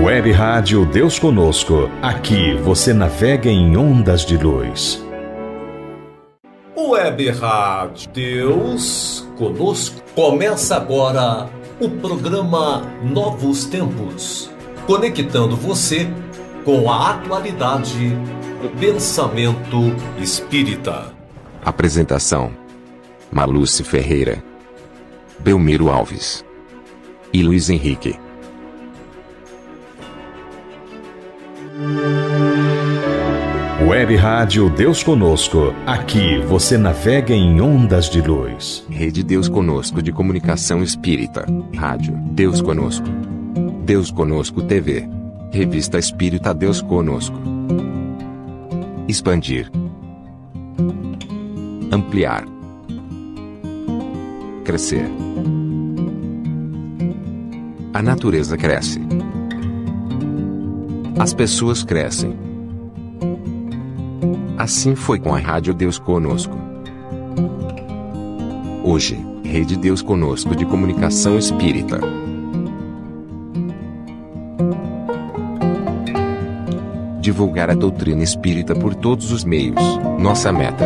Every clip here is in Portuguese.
Web Rádio Deus Conosco. Aqui você navega em ondas de luz. Web Rádio Deus Conosco. Começa agora o programa Novos Tempos, conectando você com a atualidade do pensamento espírita. Apresentação: Maluce Ferreira, Belmiro Alves e Luiz Henrique. Web Rádio Deus Conosco. Aqui você navega em ondas de luz. Rede Deus Conosco de Comunicação Espírita. Rádio Deus Conosco. Deus Conosco TV. Revista Espírita Deus Conosco. Expandir. Ampliar. Crescer. A natureza cresce. As pessoas crescem. Assim foi com a Rádio Deus Conosco. Hoje, Rede Deus Conosco de Comunicação Espírita. Divulgar a doutrina espírita por todos os meios, nossa meta.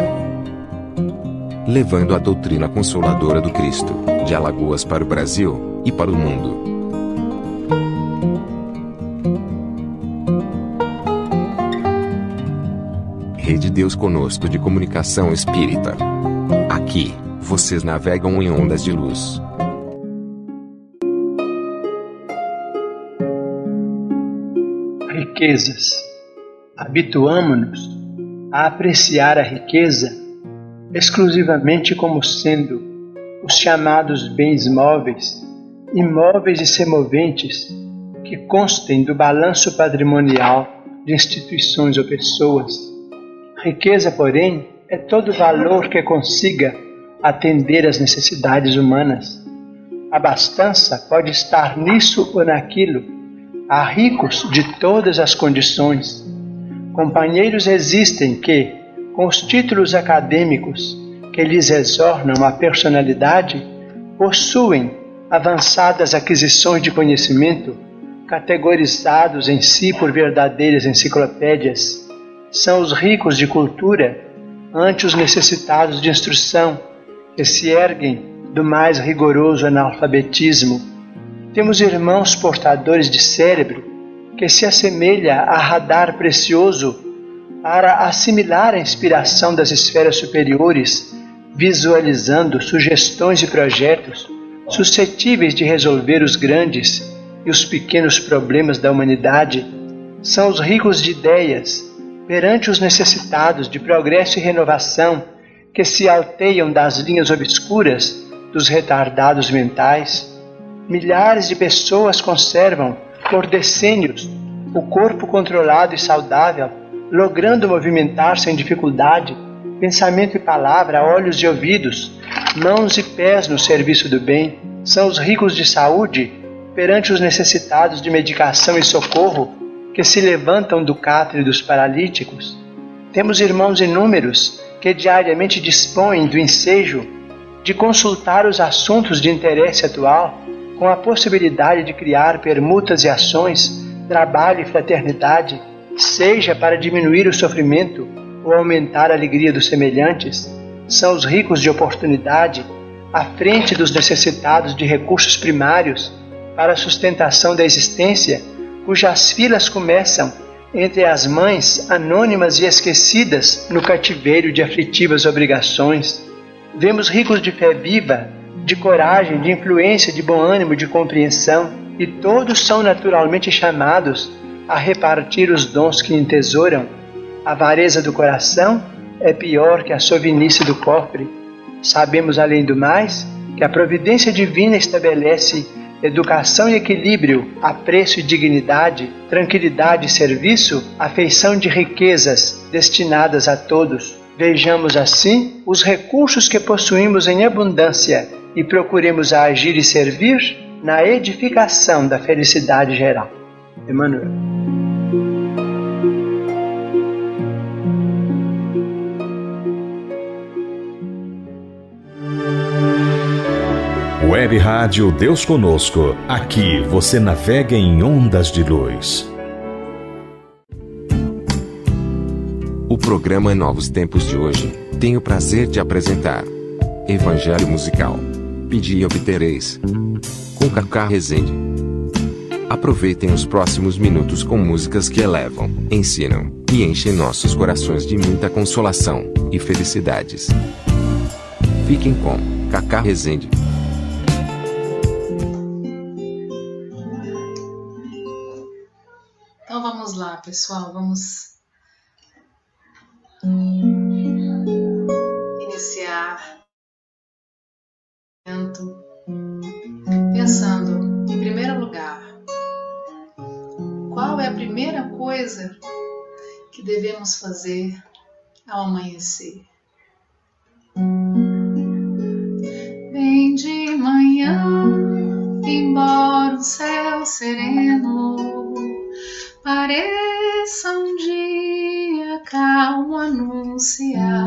Levando a doutrina consoladora do Cristo, de Alagoas para o Brasil e para o mundo. Rede Deus Conosco de Comunicação Espírita. Aqui, vocês navegam em ondas de luz. Riquezas. Habituamo-nos a apreciar a riqueza exclusivamente como sendo os chamados bens móveis, imóveis e semoventes que constem do balanço patrimonial de instituições ou pessoas. Riqueza, porém, é todo valor que consiga atender às necessidades humanas. A abastança pode estar nisso ou naquilo. Há ricos de todas as condições. Companheiros existem que, com os títulos acadêmicos que lhes exornam a personalidade, possuem avançadas aquisições de conhecimento, categorizados em si por verdadeiras enciclopédias. São os ricos de cultura ante os necessitados de instrução, que se erguem do mais rigoroso analfabetismo. Temos irmãos portadores de cérebro que se assemelha a radar precioso para assimilar a inspiração das esferas superiores, visualizando sugestões e projetos suscetíveis de resolver os grandes e os pequenos problemas da humanidade. São os ricos de ideias perante os necessitados de progresso e renovação que se alteiam das linhas obscuras dos retardados mentais. Milhares de pessoas conservam, por decênios, o corpo controlado e saudável, logrando movimentar sem dificuldade pensamento e palavra, olhos e ouvidos, mãos e pés no serviço do bem. São os ricos de saúde perante os necessitados de medicação e socorro que se levantam do catre dos paralíticos. Temos irmãos inúmeros que diariamente dispõem do ensejo de consultar os assuntos de interesse atual com a possibilidade de criar permutas e ações, trabalho e fraternidade, seja para diminuir o sofrimento ou aumentar a alegria dos semelhantes, são os ricos de oportunidade à frente dos necessitados de recursos primários para a sustentação da existência, cujas filas começam entre as mães anônimas e esquecidas no cativeiro de aflitivas obrigações. Vemos ricos de fé viva, de coragem, de influência, de bom ânimo, de compreensão, e todos são naturalmente chamados a repartir os dons que entesouram. A avareza do coração é pior que a sovinice do cofre. Sabemos, além do mais, que a providência divina estabelece educação e equilíbrio, apreço e dignidade, tranquilidade e serviço, afeição de riquezas destinadas a todos. Vejamos assim os recursos que possuímos em abundância e procuremos agir e servir na edificação da felicidade geral. Emmanuel. Web Rádio Deus Conosco. Aqui você navega em ondas de luz. O programa Novos Tempos de hoje tem o prazer de apresentar Evangelho Musical. Pedi e obtereis. Com Cacá Rezende. Aproveitem os próximos minutos com músicas que elevam, ensinam e enchem nossos corações de muita consolação e felicidades. Fiquem com Cacá Rezende. Pessoal, vamos iniciar pensando, em primeiro lugar, qual é a primeira coisa que devemos fazer ao amanhecer? Bem de manhã, embora o céu sereno anunciar.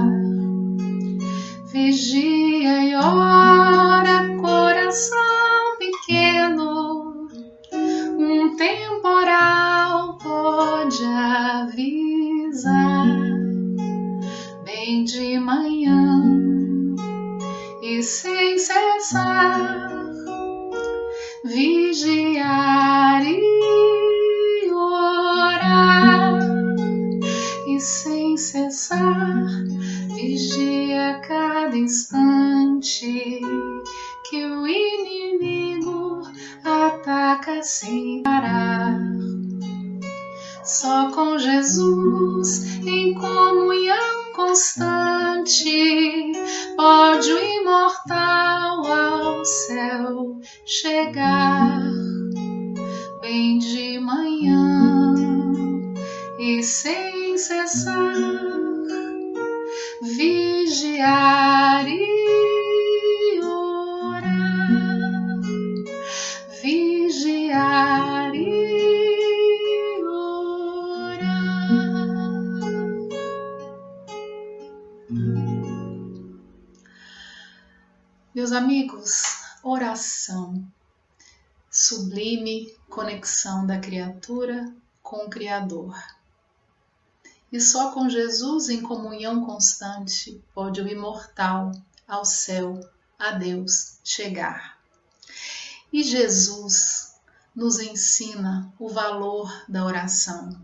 Sem parar. Só com Jesus em comunhão constante pode o imortal ao céu chegar. Bem de manhã e sem cessar, vigiar com o Criador. E só com Jesus em comunhão constante pode o imortal ao céu, a Deus, chegar. E Jesus nos ensina o valor da oração.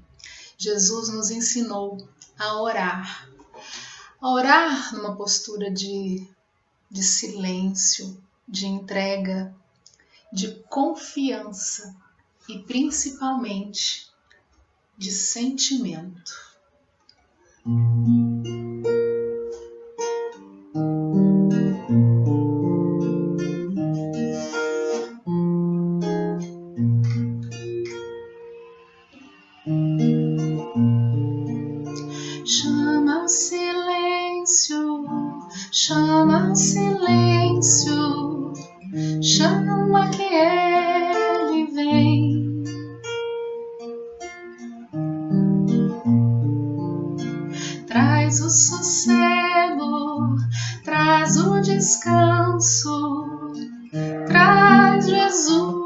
Jesus nos ensinou a orar. A orar numa postura de, de silêncio, de entrega, de confiança e principalmente de sentimento. Descanso, traz Jesus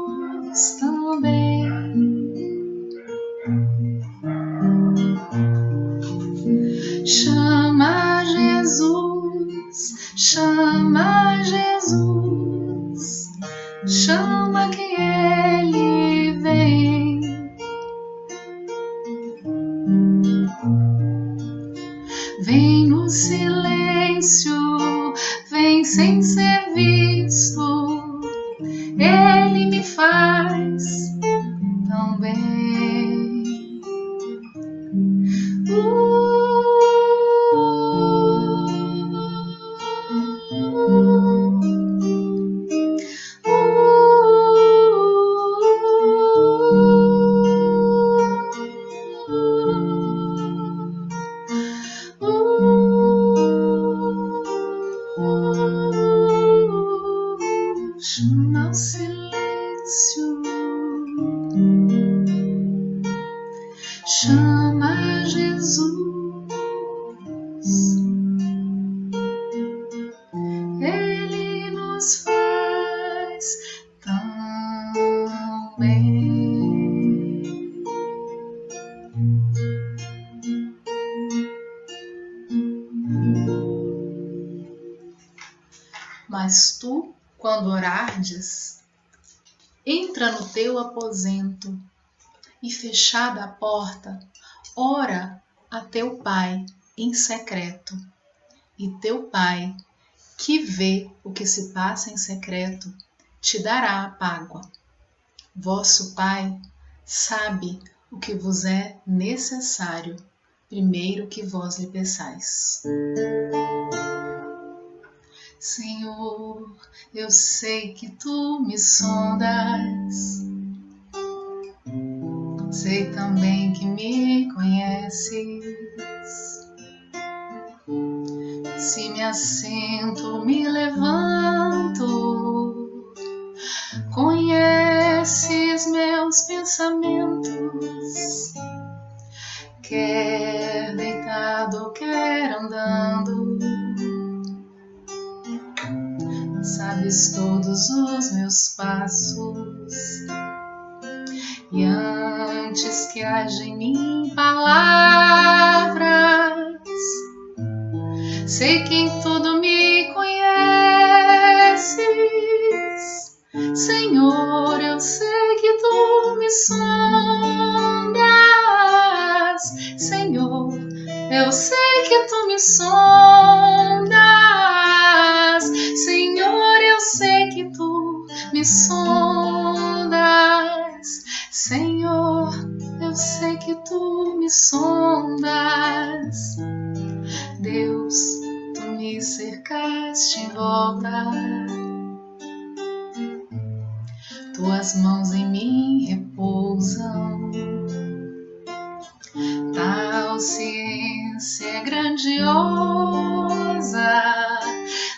orardes, entra no teu aposento e fechada a porta, ora a teu pai em secreto. E teu pai, que vê o que se passa em secreto, te dará a págua. Vosso pai sabe o que vos é necessário, primeiro que vós lhe peçais. Senhor, eu sei que tu me sondas, sei também que me conheces. Se me assento, me levanto, todos os meus passos. E antes que haja em mim palavras, sei que em tudo me conheces. Senhor, eu sei que tu me sondas. Senhor, eu sei que tu me sondas. Senhor, eu sei que tu me sondas. Deus, tu me cercaste em volta, tuas mãos em mim repousam. Tal ciência é grandiosa,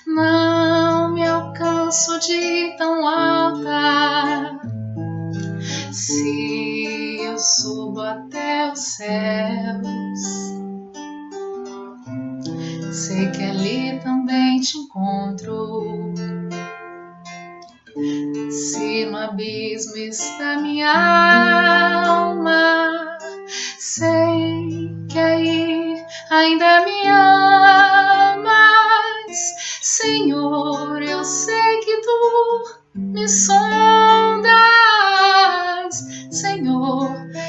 não me alcanço de tão alta. Se eu subo até os céus, sei que ali também te encontro. Se no abismo está minha alma, sei que aí ainda me amas, Senhor. Eu sei que tu me sondas,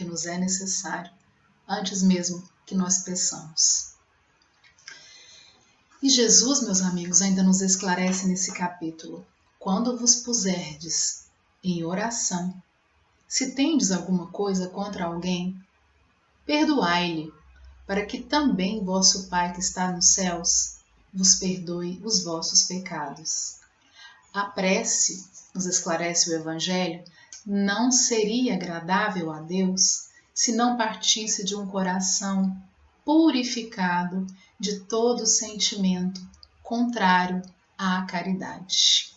que nos é necessário, antes mesmo que nós peçamos. E Jesus, meus amigos, ainda nos esclarece nesse capítulo: quando vos puserdes em oração, se tendes alguma coisa contra alguém, perdoai-lhe, para que também vosso Pai que está nos céus vos perdoe os vossos pecados. A prece, nos esclarece o Evangelho, não seria agradável a Deus se não partisse de um coração purificado de todo sentimento contrário à caridade.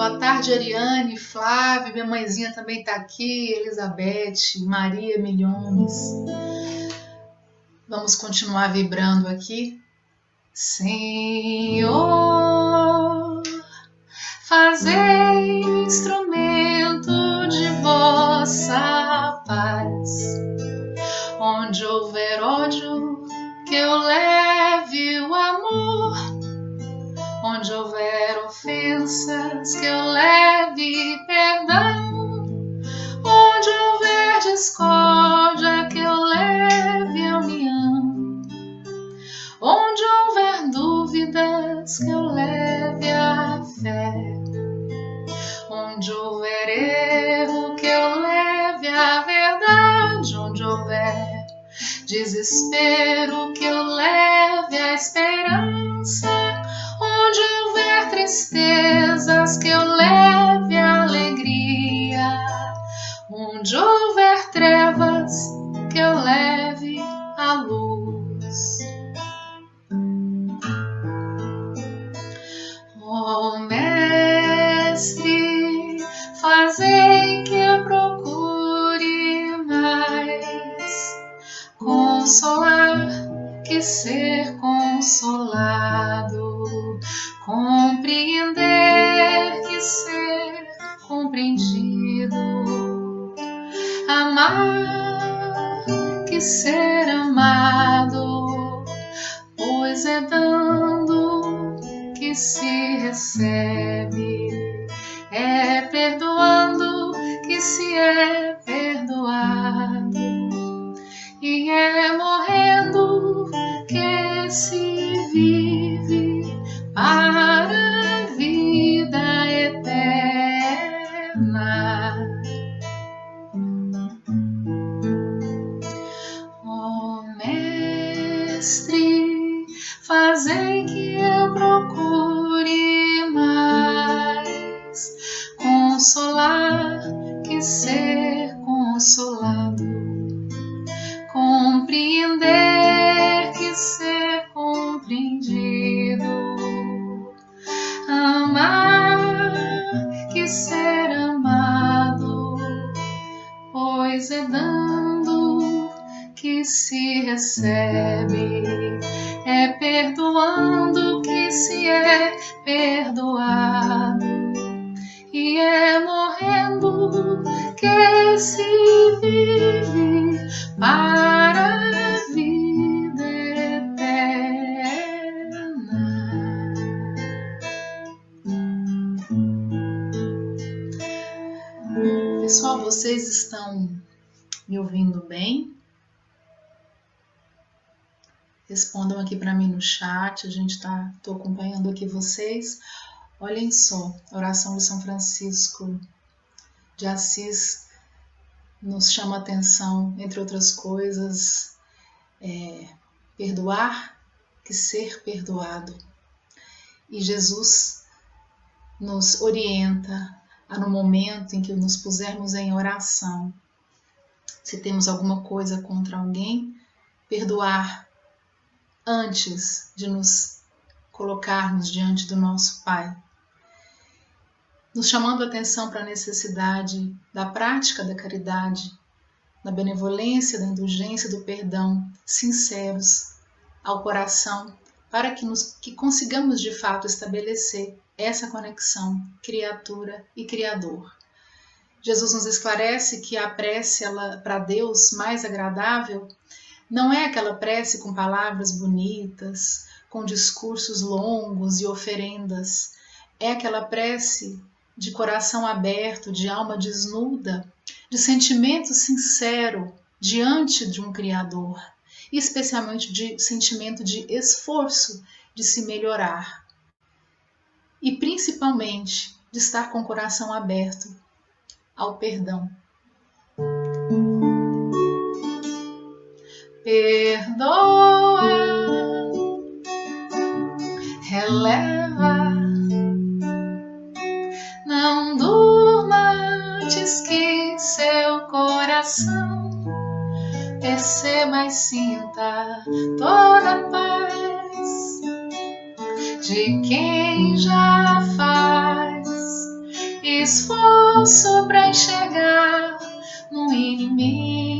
Boa tarde, Ariane, Flávio, minha mãezinha também está aqui, Elizabeth, Maria Milhões. Vamos continuar vibrando aqui. Senhor, fazei instrumento de vossa paz. Onde houver ódio, que eu leve o amor. Onde houver ofensas, que eu leve perdão. Onde houver discórdia, que eu leve a união. Onde houver dúvidas, que eu leve desespero que eu leve a esperança. Onde houver tristezas, que eu leve a alegria. Onde houver que ser consolado, compreender que ser compreendido, amar que ser amado, pois é dando que se recebe, é perdoando que se é perdoado, e é morrendo Respondam aqui para mim no chat, a gente tá tô acompanhando aqui vocês. Olhem só, oração de São Francisco de Assis nos chama atenção, entre outras coisas, é, perdoar que ser perdoado. E Jesus nos orienta a, no momento em que nos pusermos em oração, se temos alguma coisa contra alguém, perdoar antes de nos colocarmos diante do nosso Pai, nos chamando a atenção para a necessidade da prática da caridade, da benevolência, da indulgência, do perdão, sinceros ao coração, para que, nos, que consigamos de fato estabelecer essa conexão criatura e criador. Jesus nos esclarece que a prece para Deus mais agradável não é aquela prece com palavras bonitas, com discursos longos e oferendas. É aquela prece de coração aberto, de alma desnuda, de sentimento sincero diante de um Criador, e especialmente de sentimento de esforço de se melhorar. E principalmente de estar com o coração aberto ao perdão. Perdoa, releva, não durma antes que seu coração. Perceba e sinta toda a paz de quem já faz esforço para enxergar no inimigo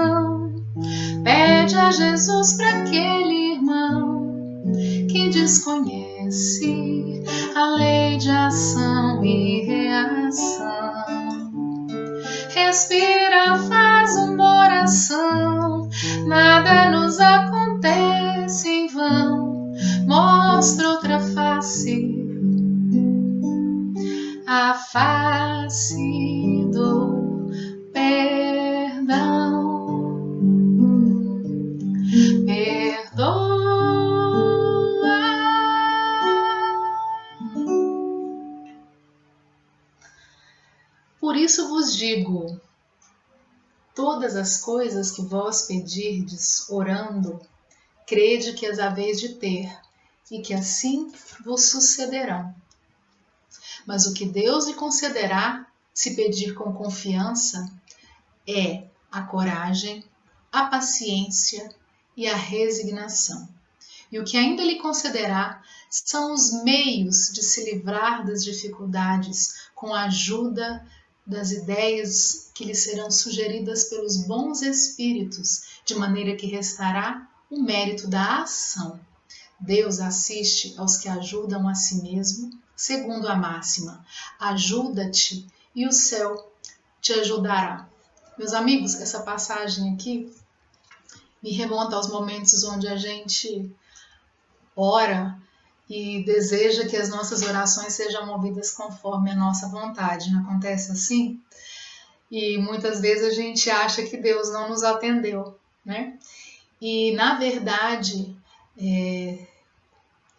pede a é Jesus para aquele irmão que desconhece a lei de ação e reação. Respira, faz uma oração, nada nos acontece em vão. Mostra outra face. A face todas as coisas que vós pedirdes, orando, crede que as haveis de ter, e que assim vos sucederão. Mas o que Deus lhe concederá, se pedir com confiança, é a coragem, a paciência e a resignação. E o que ainda lhe concederá são os meios de se livrar das dificuldades com a ajuda das ideias que lhe serão sugeridas pelos bons espíritos, de maneira que restará o mérito da ação. Deus assiste aos que ajudam a si mesmo, segundo a máxima: ajuda-te e o céu te ajudará. Meus amigos, essa passagem aqui me remonta aos momentos onde a gente ora e deseja que as nossas orações sejam movidas conforme a nossa vontade. Não acontece assim? E muitas vezes a gente acha que Deus não nos atendeu, né? E na verdade, é,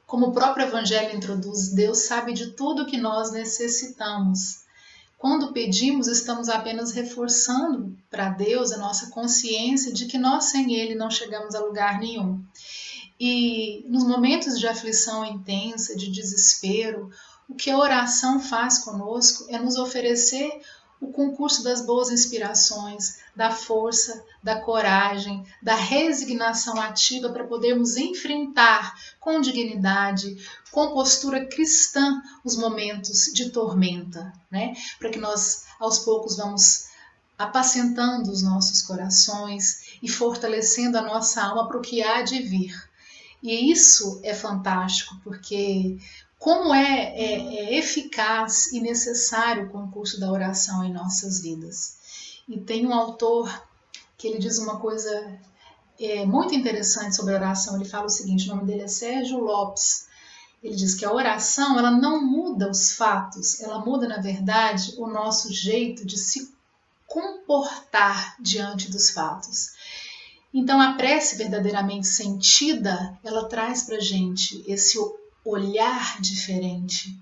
como o próprio Evangelho introduz, Deus sabe de tudo que nós necessitamos. Quando pedimos, estamos apenas reforçando para Deus a nossa consciência de que nós sem Ele não chegamos a lugar nenhum. E nos momentos de aflição intensa, de desespero, o que a oração faz conosco é nos oferecer o concurso das boas inspirações, da força, da coragem, da resignação ativa para podermos enfrentar com dignidade, com postura cristã, os momentos de tormenta, né? Para que nós aos poucos vamos apacentando os nossos corações e fortalecendo a nossa alma para o que há de vir. E isso é fantástico, porque como é, é, é, eficaz e necessário o concurso da oração em nossas vidas. E tem um autor que ele diz uma coisa é, muito interessante sobre a oração. Ele fala o seguinte: o nome dele é Sérgio Lopes. Ele diz que a oração ela não muda os fatos, ela muda, na verdade, o nosso jeito de se comportar diante dos fatos. Então, a prece verdadeiramente sentida, ela traz para gente esse olhar diferente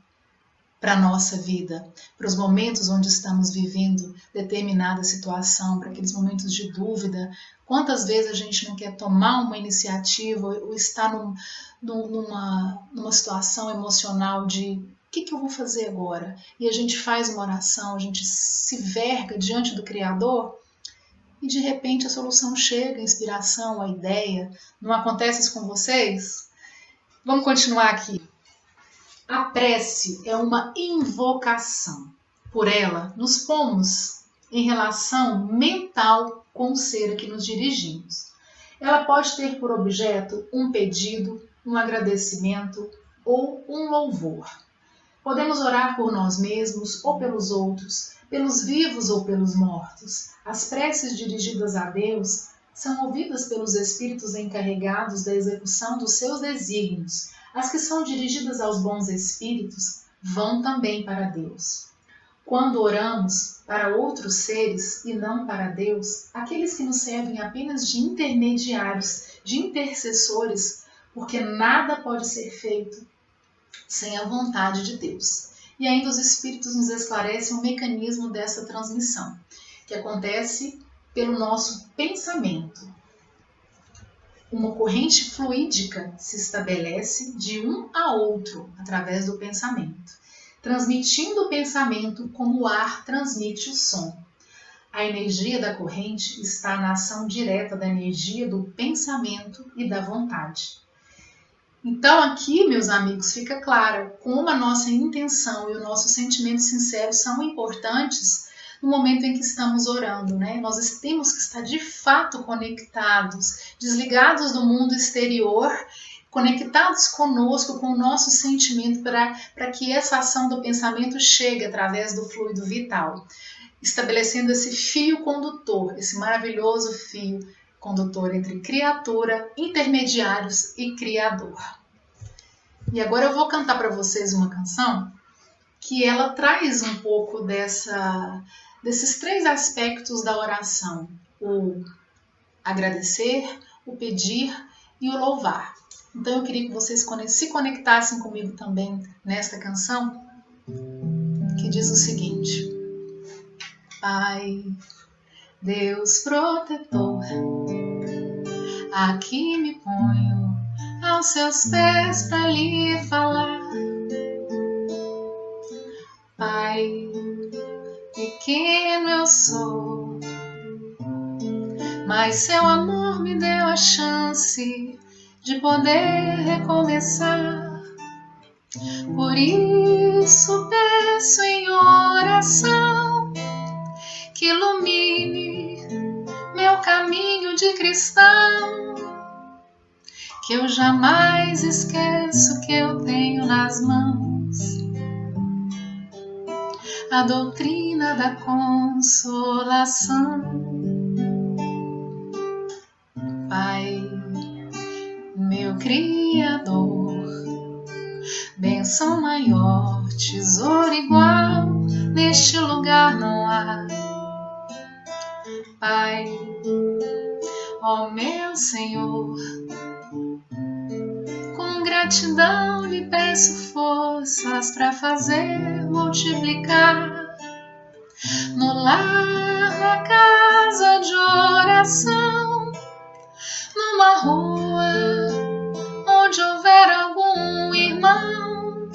para a nossa vida, para os momentos onde estamos vivendo determinada situação, para aqueles momentos de dúvida. Quantas vezes a gente não quer tomar uma iniciativa ou está num, numa, numa situação emocional de o que, que eu vou fazer agora? E a gente faz uma oração, a gente se verga diante do Criador e de repente a solução chega, a inspiração, a ideia. Não acontece isso com vocês? Vamos continuar aqui. A prece é uma invocação. Por ela, nos pomos em relação mental com o ser que nos dirigimos. Ela pode ter por objeto um pedido, um agradecimento ou um louvor. Podemos orar por nós mesmos ou pelos outros, pelos vivos ou pelos mortos. As preces dirigidas a Deus são ouvidas pelos espíritos encarregados da execução dos seus desígnios. As que são dirigidas aos bons espíritos vão também para Deus. Quando oramos para outros seres e não para Deus, aqueles que nos servem apenas de intermediários, de intercessores, porque nada pode ser feito sem a vontade de Deus. E ainda os Espíritos nos esclarecem o mecanismo dessa transmissão, que acontece pelo nosso pensamento. Uma corrente fluídica se estabelece de um a outro através do pensamento, transmitindo o pensamento como o ar transmite o som. A energia da corrente está na ação direta da energia do pensamento e da vontade. Então, aqui, meus amigos, fica claro como a nossa intenção e o nosso sentimento sincero são importantes no momento em que estamos orando, né? Nós temos que estar de fato conectados, desligados do mundo exterior, conectados conosco, com o nosso sentimento, para que essa ação do pensamento chegue através do fluido vital, estabelecendo esse fio condutor, esse maravilhoso fio condutor entre criatura, intermediários e criador. E agora eu vou cantar para vocês uma canção que ela traz um pouco dessa desses três aspectos da oração: o agradecer, o pedir e o louvar. Então eu queria que vocês se conectassem comigo também nesta canção, que diz o seguinte: Pai, Deus protetor, aqui me ponho aos seus pés para lhe falar. Pai, pequeno eu sou, mas seu amor me deu a chance de poder recomeçar. Por isso peço em oração que ilumine meu caminho cristão, que eu jamais esqueço que eu tenho nas mãos a doutrina da consolação. Pai, meu Criador, benção maior, tesouro igual, neste lugar não há. Pai, ó meu Senhor, gratidão lhe peço forças para fazer multiplicar no lar, na casa de oração, numa rua onde houver algum irmão.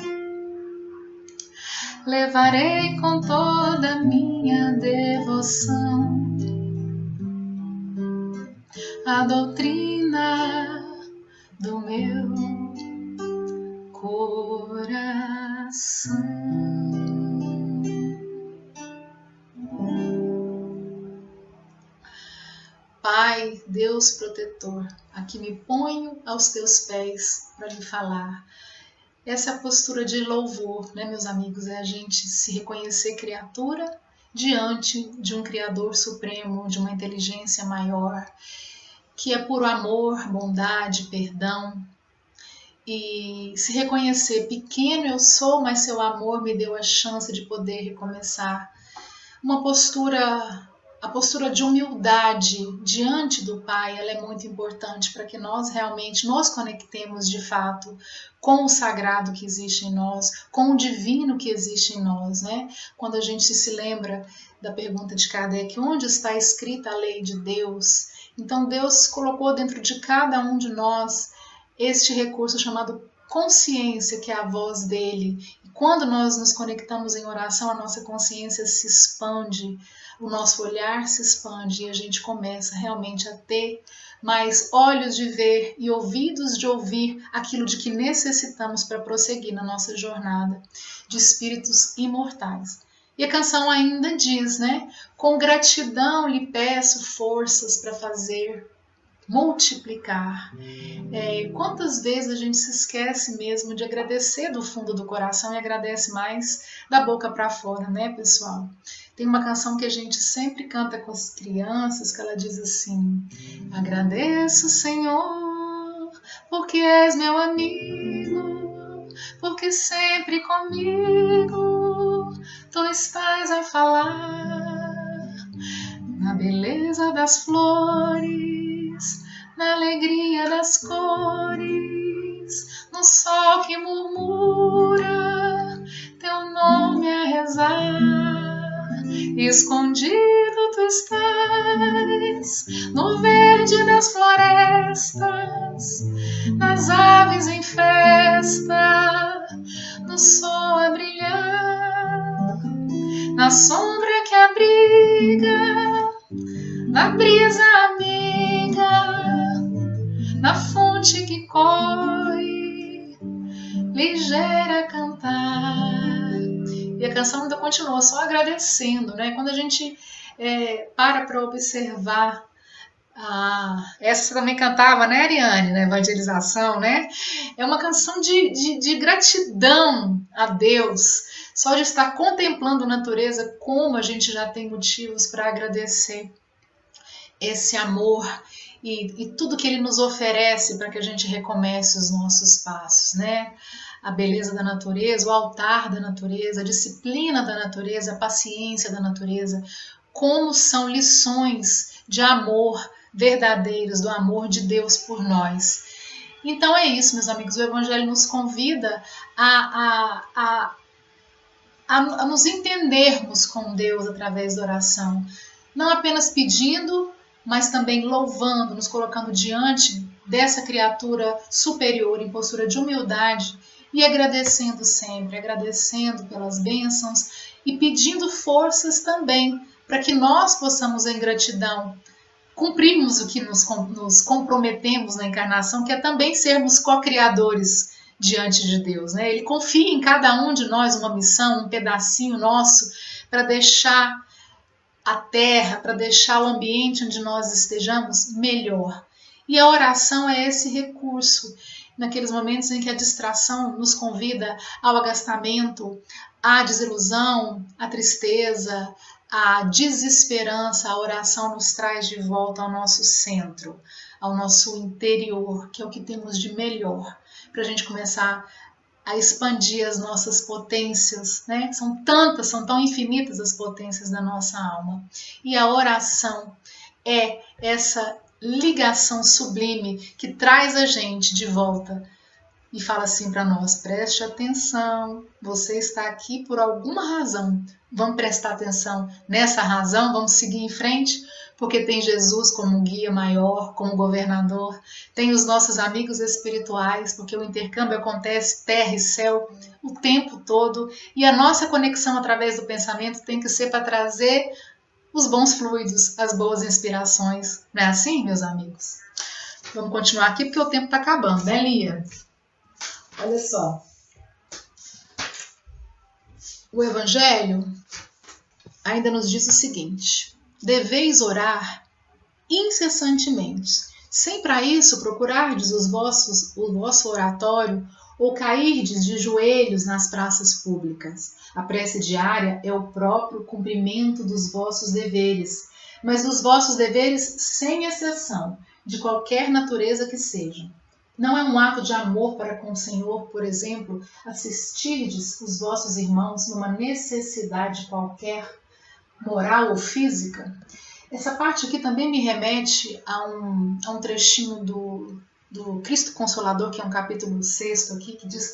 Levarei com toda minha devoção a doutrina do meu coração. Pai, Deus protetor, aqui me ponho aos teus pés para lhe falar. Essa é a postura de louvor, né, meus amigos? É a gente se reconhecer criatura diante de um Criador supremo, de uma inteligência maior, que é puro amor, bondade, perdão, e se reconhecer pequeno eu sou, mas seu amor me deu a chance de poder recomeçar. Uma postura, a postura de humildade diante do Pai, ela é muito importante para que nós realmente nos conectemos de fato com o sagrado que existe em nós, com o divino que existe em nós, né? Quando a gente se lembra da pergunta de Kardec, onde está escrita a lei de Deus? Então Deus colocou dentro de cada um de nós este recurso chamado consciência, que é a voz dele. E quando nós nos conectamos em oração, a nossa consciência se expande, o nosso olhar se expande e a gente começa realmente a ter mais olhos de ver e ouvidos de ouvir aquilo de que necessitamos para prosseguir na nossa jornada de espíritos imortais. E a canção ainda diz, né? Com gratidão lhe peço forças para fazer multiplicar. É, quantas vezes a gente se esquece mesmo de agradecer do fundo do coração e agradece mais da boca para fora, né, pessoal? Tem uma canção que a gente sempre canta com as crianças que ela diz assim: Agradeço, Senhor, porque és meu amigo, porque sempre comigo tu estás a falar beleza das flores, na alegria das cores, no sol que murmura teu nome a rezar. Escondido tu estás no verde das florestas, nas aves em festa, no sol a brilhar, na sombra que abriga na brisa amiga, na fonte que corre, ligeira a cantar. E a canção ainda continua só agradecendo, né? Quando a gente é, para para observar ah, essa também cantava, né, Ariane, na evangelização, né? É uma canção de, de, de, gratidão a Deus, só de estar contemplando a natureza, como a gente já tem motivos para agradecer esse amor e, e tudo que Ele nos oferece para que a gente recomece os nossos passos, né? A beleza da natureza, o altar da natureza, a disciplina da natureza, a paciência da natureza, como são lições de amor verdadeiros do amor de Deus por nós. Então é isso, meus amigos. O Evangelho nos convida a, a, a, a nos entendermos com Deus através da oração. Não apenas pedindo, mas também louvando, nos colocando diante dessa criatura superior em postura de humildade e agradecendo sempre, agradecendo pelas bênçãos e pedindo forças também para que nós possamos, em gratidão, cumprirmos o que nos, nos comprometemos na encarnação, que é também sermos co-criadores diante de Deus. Né? Ele confia em cada um de nós uma missão, um pedacinho nosso, para deixar a terra, para deixar o ambiente onde nós estejamos melhor. E a oração é esse recurso, naqueles momentos em que a distração nos convida ao agastamento, à desilusão, à tristeza, a desesperança, a oração nos traz de volta ao nosso centro, ao nosso interior, que é o que temos de melhor, para a gente começar a expandir as nossas potências, né? São tantas, são tão infinitas as potências da nossa alma. E a oração é essa ligação sublime que traz a gente de volta e fala assim para nós: preste atenção, você está aqui por alguma razão. Vamos prestar atenção nessa razão, vamos seguir em frente, porque tem Jesus como guia maior, como governador, tem os nossos amigos espirituais, porque o intercâmbio acontece terra e céu o tempo todo, e a nossa conexão através do pensamento tem que ser para trazer os bons fluidos, as boas inspirações. Não é assim, meus amigos? Vamos continuar aqui porque o tempo está acabando, né, Lia? Olha só. O Evangelho ainda nos diz o seguinte: deveis orar incessantemente, sem para isso procurardes os vossos, o vosso oratório ou cairdes de joelhos nas praças públicas. A prece diária é o próprio cumprimento dos vossos deveres, mas dos vossos deveres sem exceção, de qualquer natureza que sejam. Não é um ato de amor para com o Senhor, por exemplo, assistirdes os vossos irmãos numa necessidade qualquer, moral ou física? Essa parte aqui também me remete a um, a um trechinho do, do Cristo Consolador, que é um capítulo sexto aqui, que diz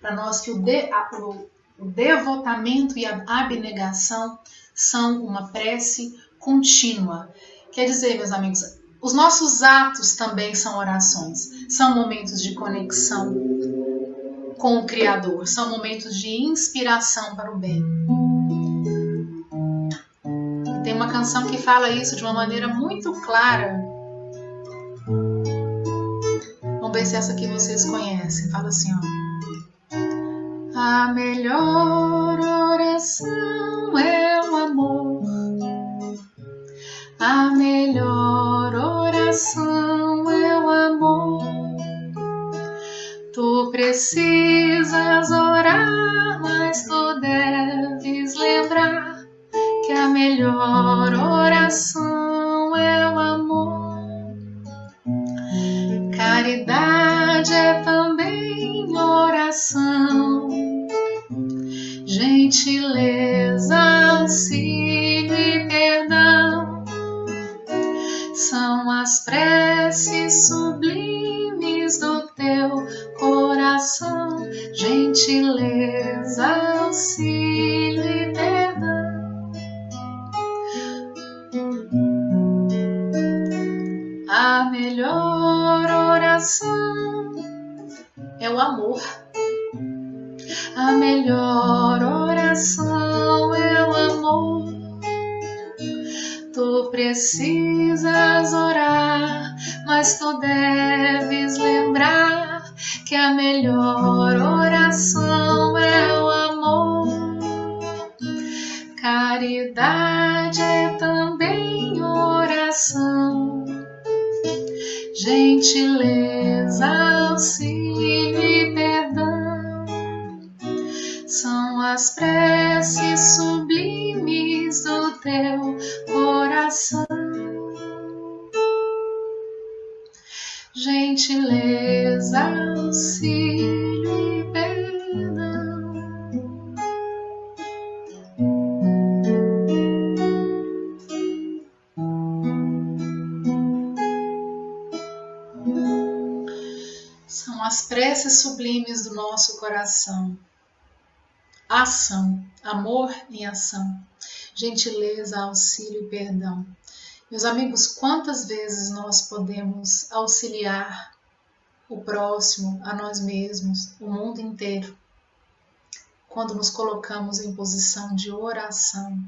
para nós que o, de, a, o, o devotamento e a abnegação são uma prece contínua. Quer dizer, meus amigos, os nossos atos também são orações, são momentos de conexão com o Criador, são momentos de inspiração para o bem. Canção que fala isso de uma maneira muito clara. Vamos ver se essa aqui vocês conhecem. Fala assim, ó. A melhor oração é o amor. A melhor oração é o amor. Tu precisas orar, Gentileza, auxílio e perdão. São as preces sublimes do nosso coração. Ação, amor em ação gentileza, auxílio e perdão. Meus amigos, quantas vezes nós podemos auxiliar o próximo, a nós mesmos, o mundo inteiro, quando nos colocamos em posição de oração?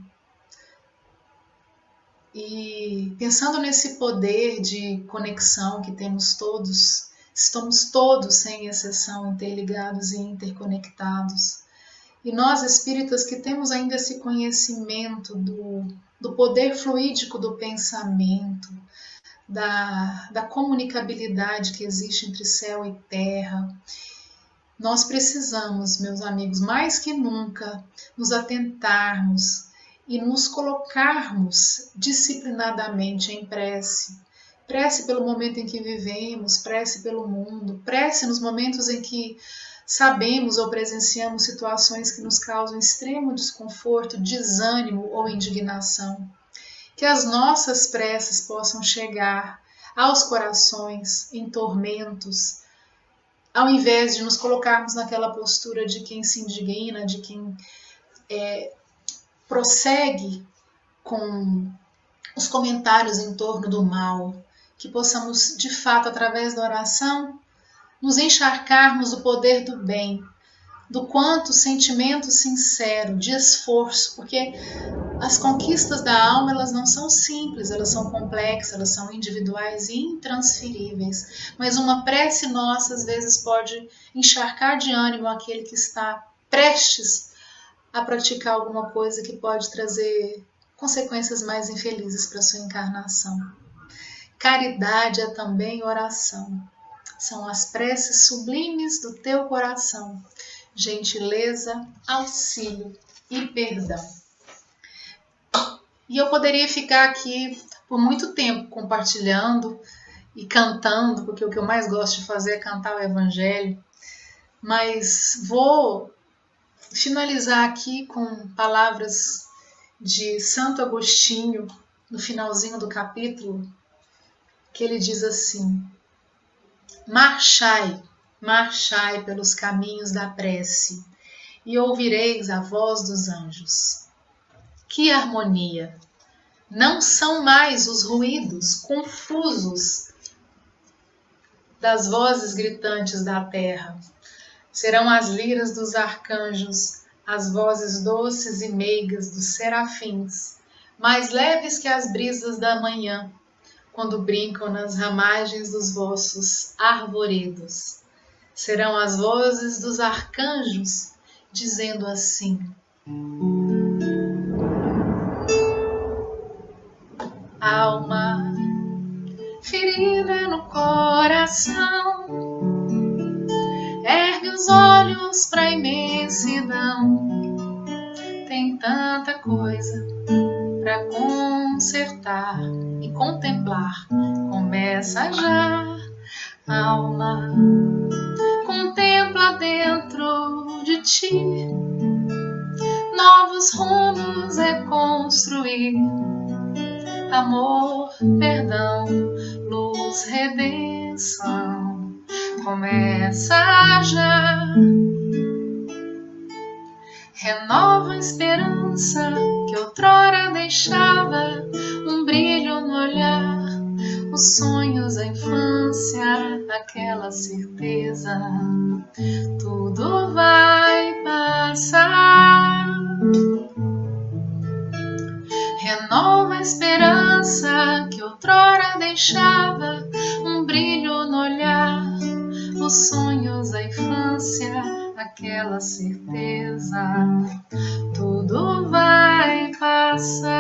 E pensando nesse poder de conexão que temos todos, estamos todos, sem exceção, interligados e interconectados e nós espíritas que temos ainda esse conhecimento do, do poder fluídico do pensamento, da, da comunicabilidade que existe entre céu e terra, nós precisamos, meus amigos, mais que nunca, nos atentarmos e nos colocarmos disciplinadamente em prece. Prece pelo momento em que vivemos, prece pelo mundo, prece nos momentos em que sabemos ou presenciamos situações que nos causam extremo desconforto, desânimo ou indignação. Que as nossas preces possam chegar aos corações em tormentos, ao invés de nos colocarmos naquela postura de quem se indigna, de quem é, prossegue com os comentários em torno do mal, que possamos de fato, através da oração, nos encharcarmos do poder do bem, do quanto sentimento sincero, de esforço, porque as conquistas da alma elas não são simples, elas são complexas, elas são individuais e intransferíveis. Mas uma prece nossa às vezes pode encharcar de ânimo aquele que está prestes a praticar alguma coisa que pode trazer consequências mais infelizes para sua encarnação. Caridade é também oração são as preces sublimes do teu coração, gentileza, auxílio e perdão. E eu poderia ficar aqui por muito tempo compartilhando e cantando, porque o que eu mais gosto de fazer é cantar o Evangelho, mas vou finalizar aqui com palavras de Santo Agostinho, no finalzinho do capítulo, que ele diz assim: Marchai, marchai pelos caminhos da prece, e ouvireis a voz dos anjos. Que harmonia! Não são mais os ruídos confusos das vozes gritantes da terra. Serão as liras dos arcanjos, as vozes doces e meigas dos serafins, mais leves que as brisas da manhã quando brincam nas ramagens dos vossos arvoredos. Serão as vozes dos arcanjos dizendo assim: Alma ferida no coração, ergue os olhos para a imensidão. Tem tanta coisa para consertar e contemplar. Começa já, alma, contempla dentro de ti. Novos rumos é construir amor, perdão, luz, redenção. Começa já renova a esperança que outrora deixava um brilho no olhar, os sonhos, a infância, aquela certeza, tudo vai passar. Renova a esperança que outrora deixava um brilho no olhar, os sonhos da infância, aquela certeza, tudo vai passar.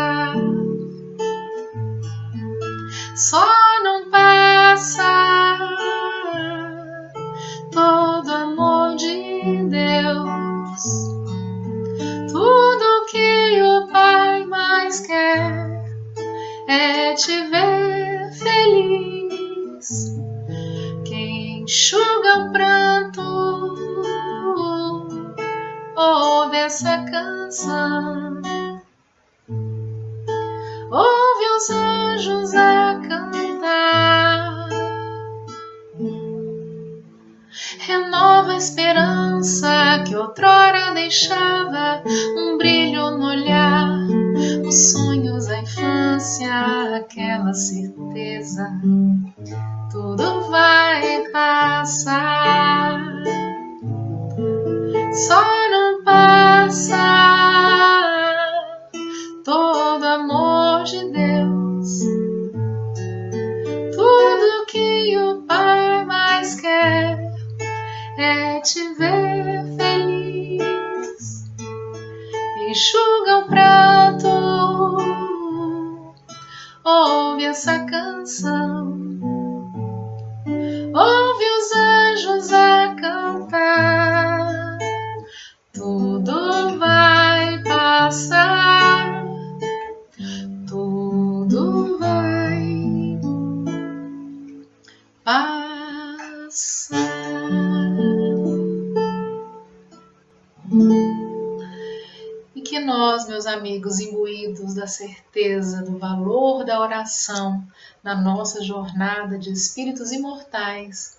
Amigos, imbuídos da certeza do valor da oração na nossa jornada de espíritos imortais,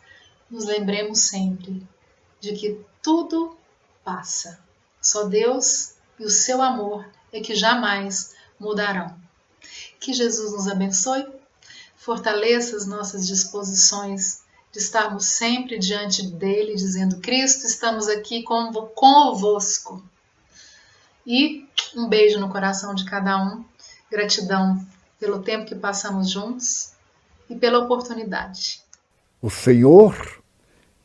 nos lembremos sempre de que tudo passa. Só Deus e o seu amor é que jamais mudarão. Que Jesus nos abençoe, fortaleça as nossas disposições de estarmos sempre diante dele, dizendo: Cristo, estamos aqui convosco. E um beijo no coração de cada um, gratidão pelo tempo que passamos juntos e pela oportunidade. O Senhor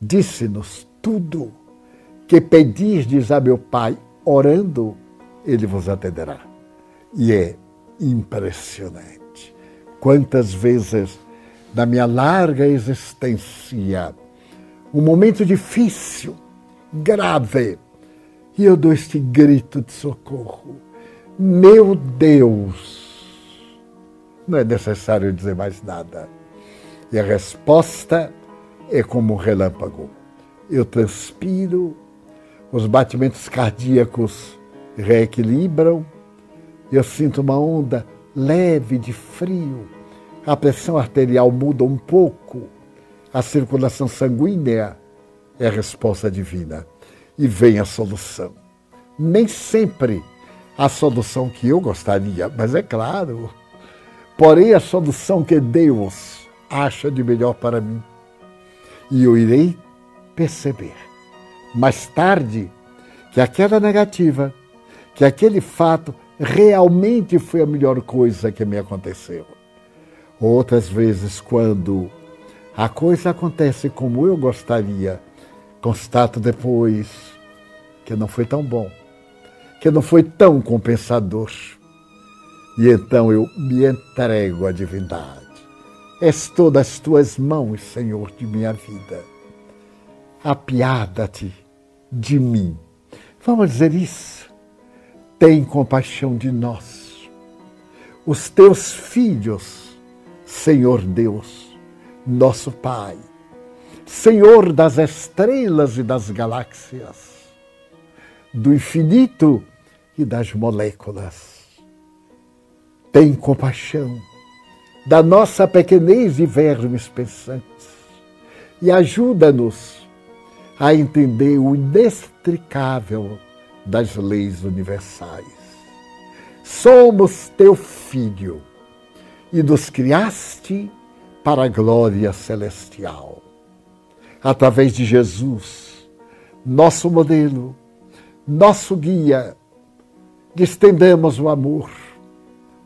disse-nos tudo que pedirdes a meu Pai, orando, ele vos atenderá. E é impressionante. Quantas vezes na minha larga existência, um momento difícil, grave, e eu dou este grito de socorro. Meu Deus! Não é necessário dizer mais nada. E a resposta é como um relâmpago. Eu transpiro, os batimentos cardíacos reequilibram, eu sinto uma onda leve de frio, a pressão arterial muda um pouco, a circulação sanguínea é a resposta divina e vem a solução. Nem sempre a solução que eu gostaria, mas é claro, porém a solução que Deus acha de melhor para mim. E eu irei perceber mais tarde que aquela negativa, que aquele fato realmente foi a melhor coisa que me aconteceu. Outras vezes, quando a coisa acontece como eu gostaria, constato depois que não foi tão bom, que não foi tão compensador. E então eu me entrego à divindade. Estou nas tuas mãos, Senhor de minha vida. Apiada-te de mim. Vamos dizer isso tem compaixão de nós. Os teus filhos, Senhor Deus, nosso Pai, Senhor das estrelas e das galáxias, do infinito e das moléculas. Tem compaixão da nossa pequenez e vermes pensantes e ajuda-nos a entender o inextricável das leis universais. Somos teu filho e nos criaste para a glória celestial. Através de Jesus, nosso modelo, nosso guia, lhe estendamos o amor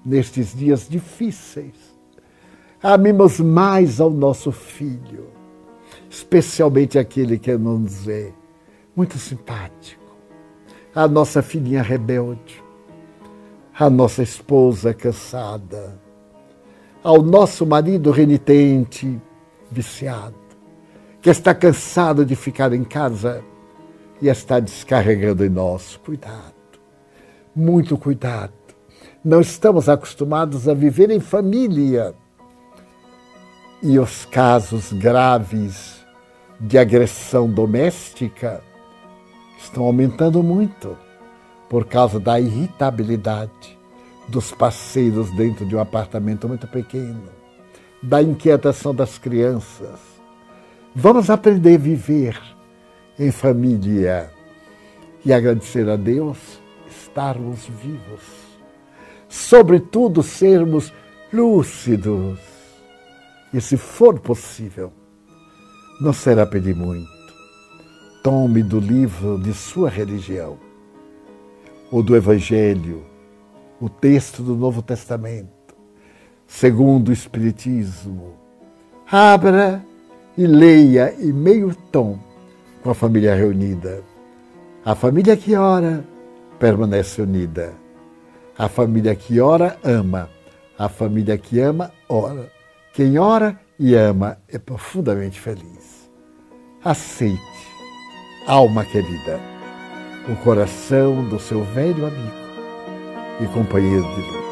nestes dias difíceis. Amemos mais ao nosso filho, especialmente aquele que nos é muito simpático, a nossa filhinha rebelde, a nossa esposa cansada, ao nosso marido renitente, viciado, que está cansado de ficar em casa e está descarregando em nós. Cuidado, muito cuidado. Não estamos acostumados a viver em família. E os casos graves de agressão doméstica estão aumentando muito por causa da irritabilidade dos parceiros dentro de um apartamento muito pequeno, da inquietação das crianças. Vamos aprender a viver em família e agradecer a Deus estarmos vivos. Sobretudo, sermos lúcidos. E se for possível, não será pedir muito. Tome do livro de sua religião ou do Evangelho, o texto do Novo Testamento, segundo o Espiritismo. Abra e leia em meio tom com a família reunida. A família que ora permanece unida. A família que ora ama. A família que ama ora. Quem ora e ama é profundamente feliz. Aceite, alma querida o coração do seu velho amigo e companheiro de lutas.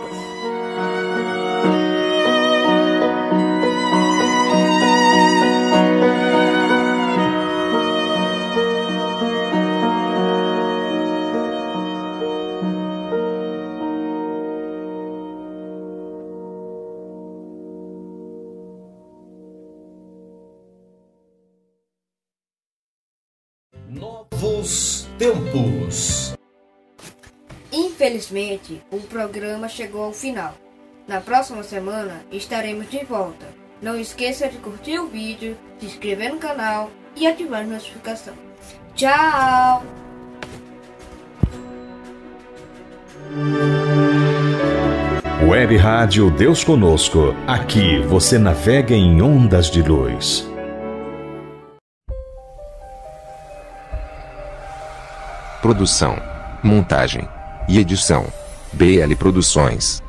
Infelizmente, o programa chegou ao final. Na próxima semana estaremos de volta. Não esqueça de curtir o vídeo, se inscrever no canal e ativar a notificação. Tchau! Web Rádio Deus Conosco. Aqui você navega em ondas de luz. Produção, montagem e edição: BL Produções.